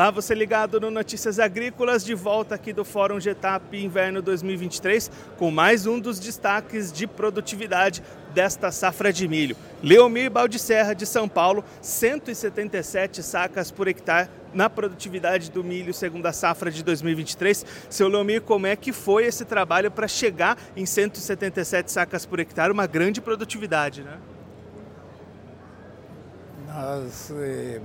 Olá, você ligado no Notícias Agrícolas, de volta aqui do Fórum Getap Inverno 2023, com mais um dos destaques de produtividade desta safra de milho. Leomir Baldicerra, de São Paulo, 177 sacas por hectare na produtividade do milho segundo a safra de 2023. Seu Leomir, como é que foi esse trabalho para chegar em 177 sacas por hectare, uma grande produtividade, né? Nós, eh,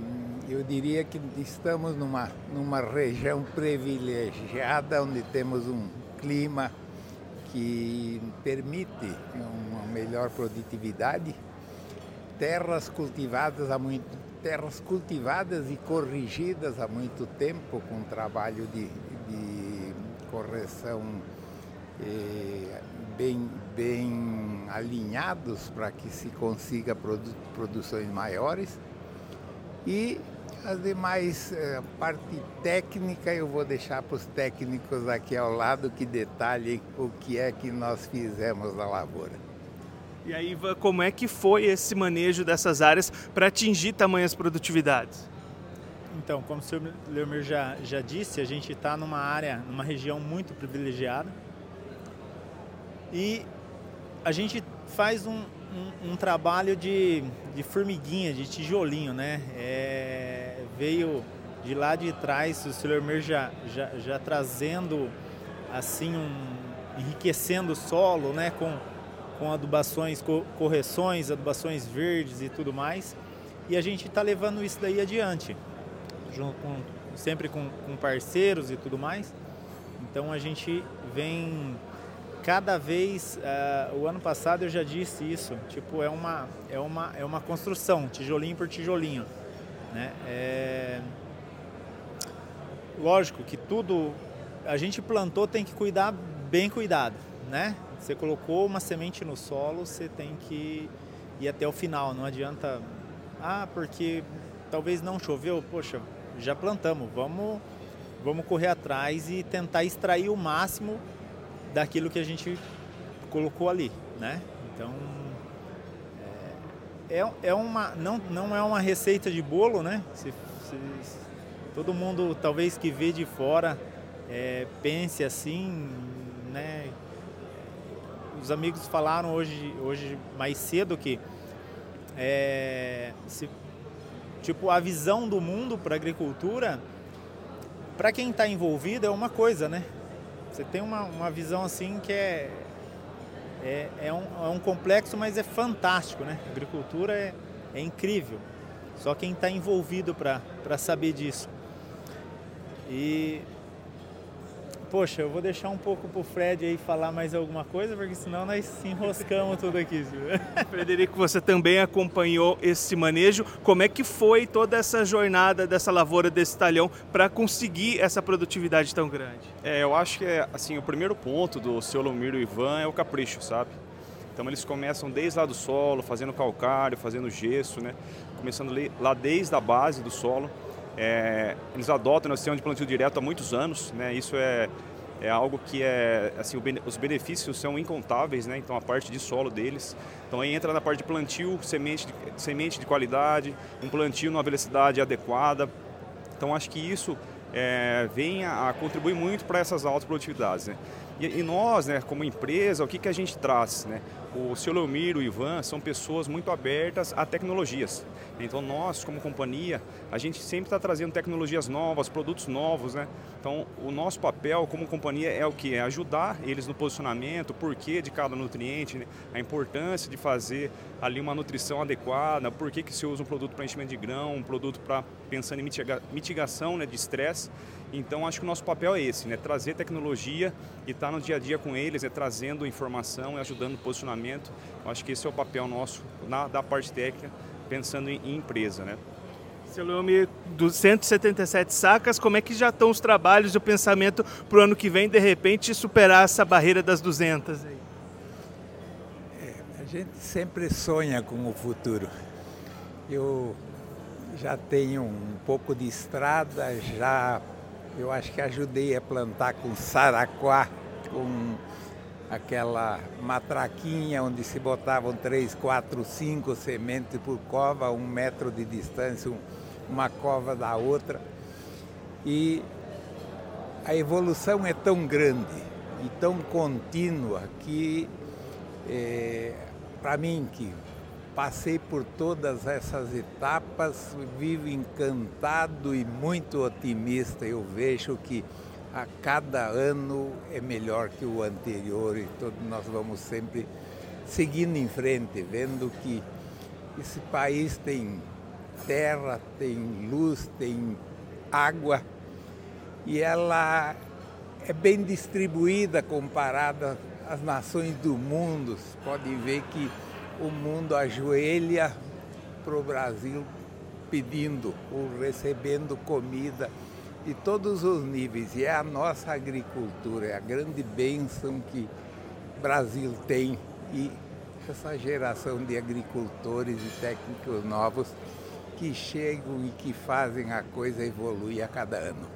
eu diria que estamos numa, numa região privilegiada, onde temos um clima que permite uma melhor produtividade, terras cultivadas há muito terras cultivadas e corrigidas há muito tempo com trabalho de, de correção eh, bem, bem alinhados para que se consiga produ produções maiores. E as demais, a eh, parte técnica, eu vou deixar para os técnicos aqui ao lado que detalhem o que é que nós fizemos na lavoura. E aí, Ivan, como é que foi esse manejo dessas áreas para atingir tamanhas produtividades? Então, como o senhor Leomir já, já disse, a gente está numa área, numa região muito privilegiada, e a gente faz um, um, um trabalho de, de, formiguinha, de tijolinho, né? É, veio de lá de trás o Silvermer já, já, já trazendo assim um enriquecendo o solo, né? Com, com adubações, correções, adubações verdes e tudo mais. E a gente está levando isso daí adiante, junto com, sempre com, com parceiros e tudo mais. Então a gente vem cada vez, uh, o ano passado eu já disse isso, tipo, é uma, é uma, é uma construção, tijolinho por tijolinho. Né? É... Lógico que tudo, a gente plantou tem que cuidar bem cuidado, né? Você colocou uma semente no solo, você tem que ir até o final, não adianta, ah, porque talvez não choveu, poxa, já plantamos, vamos, vamos correr atrás e tentar extrair o máximo daquilo que a gente colocou ali, né? Então é, é, uma não, não é uma receita de bolo, né? Se, se, todo mundo talvez que vê de fora é, pense assim, né? Os amigos falaram hoje, hoje mais cedo que é, se, tipo a visão do mundo para agricultura para quem está envolvido é uma coisa, né? Você tem uma, uma visão assim que é, é, é, um, é um complexo, mas é fantástico, né? A agricultura é, é incrível. Só quem está envolvido para saber disso. E Poxa, eu vou deixar um pouco pro Fred aí falar mais alguma coisa, porque senão nós se enroscamos tudo aqui. Frederico, você também acompanhou esse manejo. Como é que foi toda essa jornada dessa lavoura, desse talhão, para conseguir essa produtividade tão grande? É, eu acho que é, assim, o primeiro ponto do seu Lomiro e Ivan é o capricho, sabe? Então eles começam desde lá do solo, fazendo calcário, fazendo gesso, né? Começando lá desde a base do solo é, eles adotam o sistema de plantio direto há muitos anos, né? Isso é, é algo que é, assim, os benefícios são incontáveis, né? Então a parte de solo deles. Então aí entra na parte de plantio, semente de, semente de qualidade, um plantio numa velocidade adequada. Então acho que isso é, vem a, a contribuir muito para essas altas produtividades, né? E, e, nós, né, como empresa, o que, que a gente traz, né? O seu Leomiro e o Ivan são pessoas muito abertas a tecnologias. Então nós, como companhia, a gente sempre está trazendo tecnologias novas, produtos novos, né? Então o nosso papel como companhia é o que? É ajudar eles no posicionamento, o porquê de cada nutriente, né? a importância de fazer ali uma nutrição adequada, por que, que se usa um produto para enchimento de grão, um produto para pensando em mitiga, mitigação né, de estresse. Então acho que o nosso papel é esse, né? Trazer tecnologia e estar tá no dia a dia com eles, né? trazendo informação e ajudando no posicionamento. Eu acho que esse é o papel nosso na, da parte técnica, pensando em, em empresa, né? Seu Leome, dos 177 sacas, como é que já estão os trabalhos e o pensamento para o ano que vem, de repente, superar essa barreira das 200? Aí? É, a gente sempre sonha com o futuro. Eu já tenho um pouco de estrada, já eu acho que ajudei a plantar com saraquá, com aquela matraquinha onde se botavam três, quatro, cinco sementes por cova, um metro de distância, uma cova da outra. E a evolução é tão grande e tão contínua que, é, para mim, que passei por todas essas etapas, vivo encantado e muito otimista. Eu vejo que a cada ano é melhor que o anterior e todos nós vamos sempre seguindo em frente, vendo que esse país tem terra, tem luz, tem água e ela é bem distribuída comparada às nações do mundo. Você pode ver que o mundo ajoelha para o Brasil pedindo ou recebendo comida de todos os níveis. E é a nossa agricultura, é a grande bênção que o Brasil tem e essa geração de agricultores e técnicos novos que chegam e que fazem a coisa evoluir a cada ano.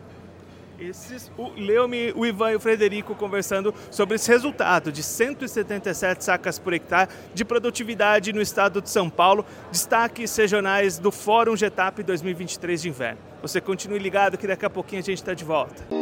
Esses, o Leomi, o Ivan e o Frederico conversando sobre esse resultado de 177 sacas por hectare de produtividade no estado de São Paulo, destaques regionais do Fórum Getap 2023 de inverno. Você continue ligado que daqui a pouquinho a gente está de volta.